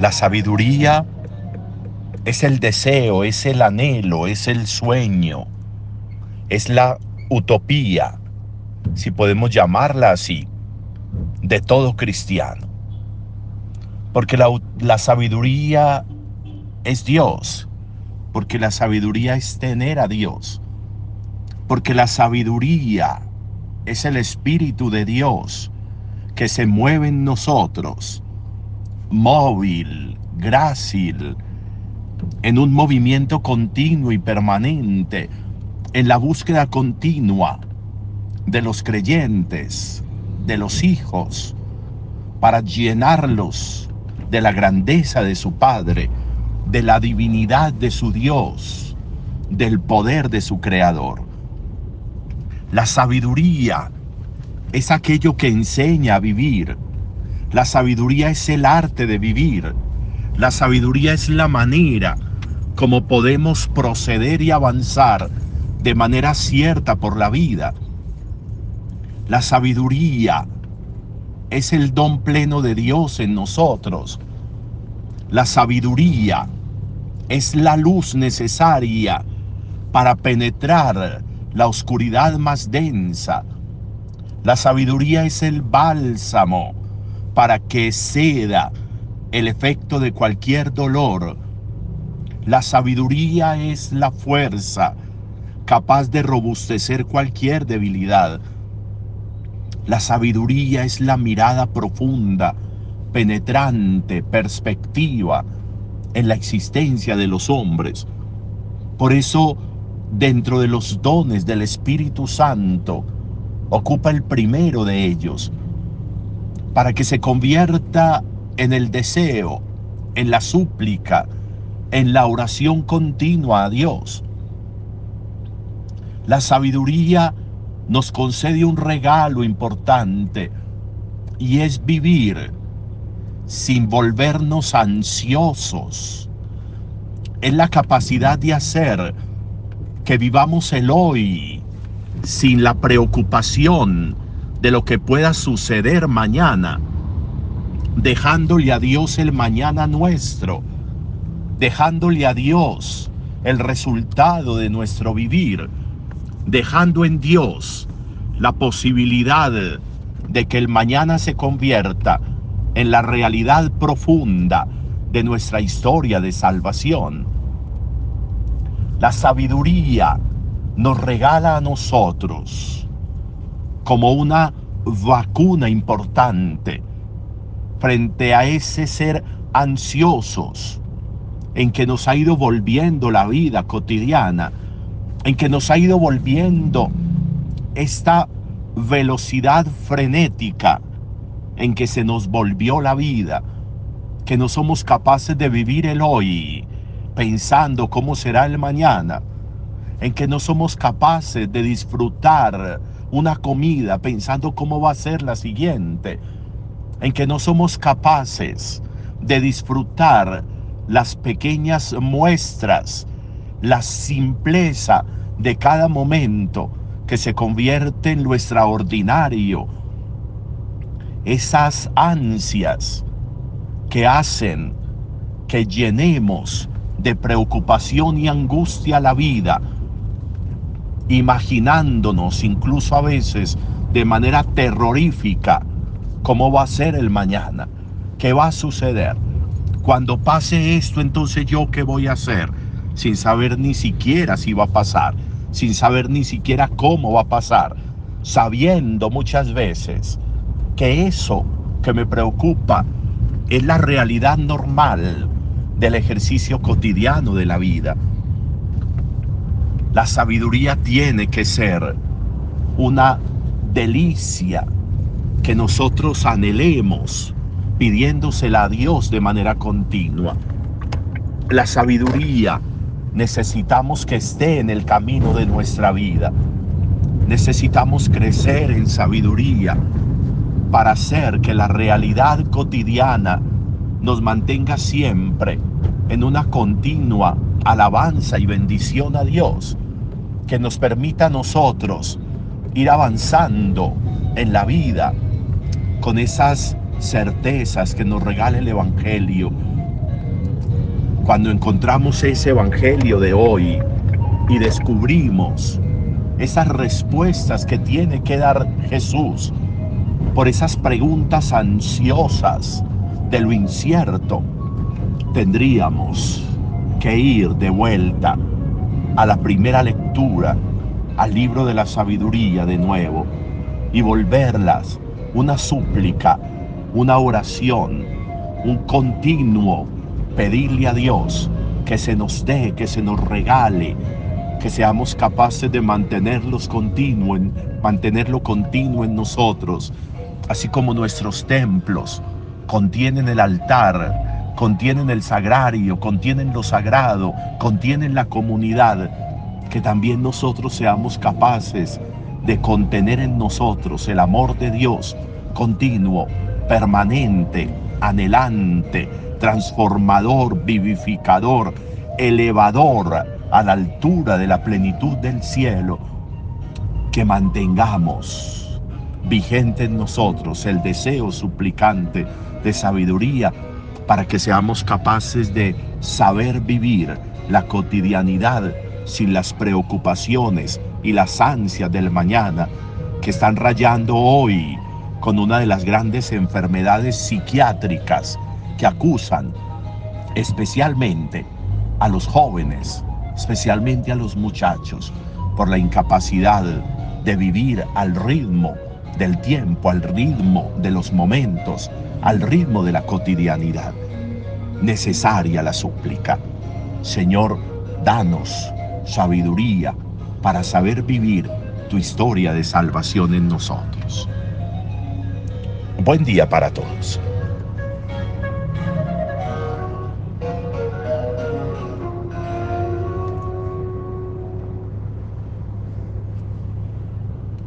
La sabiduría es el deseo, es el anhelo, es el sueño, es la utopía, si podemos llamarla así, de todo cristiano. Porque la, sabiduría es Dios, porque la sabiduría es tener a Dios, porque la sabiduría es el Espíritu de Dios que se mueve en nosotros, móvil, grácil, en un movimiento continuo y permanente, en la búsqueda continua de los creyentes, de los hijos, para llenarlos de la grandeza de su Padre, de la divinidad de su Dios, del poder de su Creador. La sabiduría es aquello que enseña a vivir. La sabiduría es el arte de vivir. La sabiduría es la manera como podemos proceder y avanzar de manera cierta por la vida. La sabiduría es el don pleno de Dios en nosotros. La sabiduría es la luz necesaria para penetrar la oscuridad más densa. La sabiduría es el bálsamo para que ceda el efecto de cualquier dolor. La sabiduría es la fuerza capaz de robustecer cualquier debilidad. La sabiduría es la mirada profunda, penetrante, perspectiva, en la existencia de los hombres. Por eso, dentro de los dones del Espíritu Santo, ocupa el primero de ellos, para que se convierta en el deseo, en la súplica, en la oración continua a Dios. La sabiduría nos concede un regalo importante y es vivir sin volvernos ansiosos. Es la capacidad de hacer que vivamos el hoy sin la preocupación de lo que pueda suceder mañana, dejándole a Dios el mañana nuestro, dejándole a Dios el resultado de nuestro vivir, dejando en Dios la posibilidad de que el mañana se convierta en la realidad profunda de nuestra historia de salvación. La sabiduría nos regala a nosotros como una vacuna importante frente a ese ser ansiosos en que nos ha ido volviendo la vida cotidiana, en que nos ha ido volviendo esta velocidad frenética en que se nos volvió la vida, que no somos capaces de vivir el hoy pensando cómo será el mañana, en que no somos capaces de disfrutar una comida pensando cómo va a ser la siguiente, en que no somos capaces de disfrutar las pequeñas muestras, la simpleza de cada momento que se convierte en lo extraordinario. Esas ansias que hacen que llenemos de preocupación y angustia la vida, imaginándonos incluso a veces de manera terrorífica cómo va a ser el mañana, qué va a suceder. Cuando pase esto, entonces yo qué voy a hacer, sin saber ni siquiera si va a pasar, sin saber ni siquiera cómo va a pasar, sabiendo muchas veces que eso que me preocupa es la realidad normal del ejercicio cotidiano de la vida. La sabiduría tiene que ser una delicia que nosotros anhelemos pidiéndosela a Dios de manera continua. La sabiduría necesitamos que esté en el camino de nuestra vida. Necesitamos crecer en sabiduría para hacer que la realidad cotidiana nos mantenga siempre en una continua alabanza y bendición a Dios, que nos permita a nosotros ir avanzando en la vida con esas certezas que nos regala el Evangelio, cuando encontramos ese Evangelio de hoy y descubrimos esas respuestas que tiene que dar Jesús por esas preguntas ansiosas de lo incierto, tendríamos que ir de vuelta a la primera lectura, al libro de la sabiduría de nuevo, y volverlas una súplica, una oración, un continuo pedirle a Dios que se nos dé, que se nos regale, que seamos capaces de mantenerlos continuo en, mantenerlo continuo en nosotros, así como nuestros templos contienen el altar, contienen el sagrario, contienen lo sagrado, contienen la comunidad, que también nosotros seamos capaces de contener en nosotros el amor de Dios continuo, permanente, anhelante, transformador, vivificador, elevador a la altura de la plenitud del cielo, que mantengamos vigente en nosotros el deseo suplicante de sabiduría para que seamos capaces de saber vivir la cotidianidad sin las preocupaciones y las ansias del mañana que están rayando hoy con una de las grandes enfermedades psiquiátricas que acusan especialmente a los jóvenes, especialmente a los muchachos, por la incapacidad de vivir al ritmo del tiempo, al ritmo de los momentos, al ritmo de la cotidianidad. Necesaria la súplica. Señor, danos sabiduría para saber vivir tu historia de salvación en nosotros. Buen día para todos.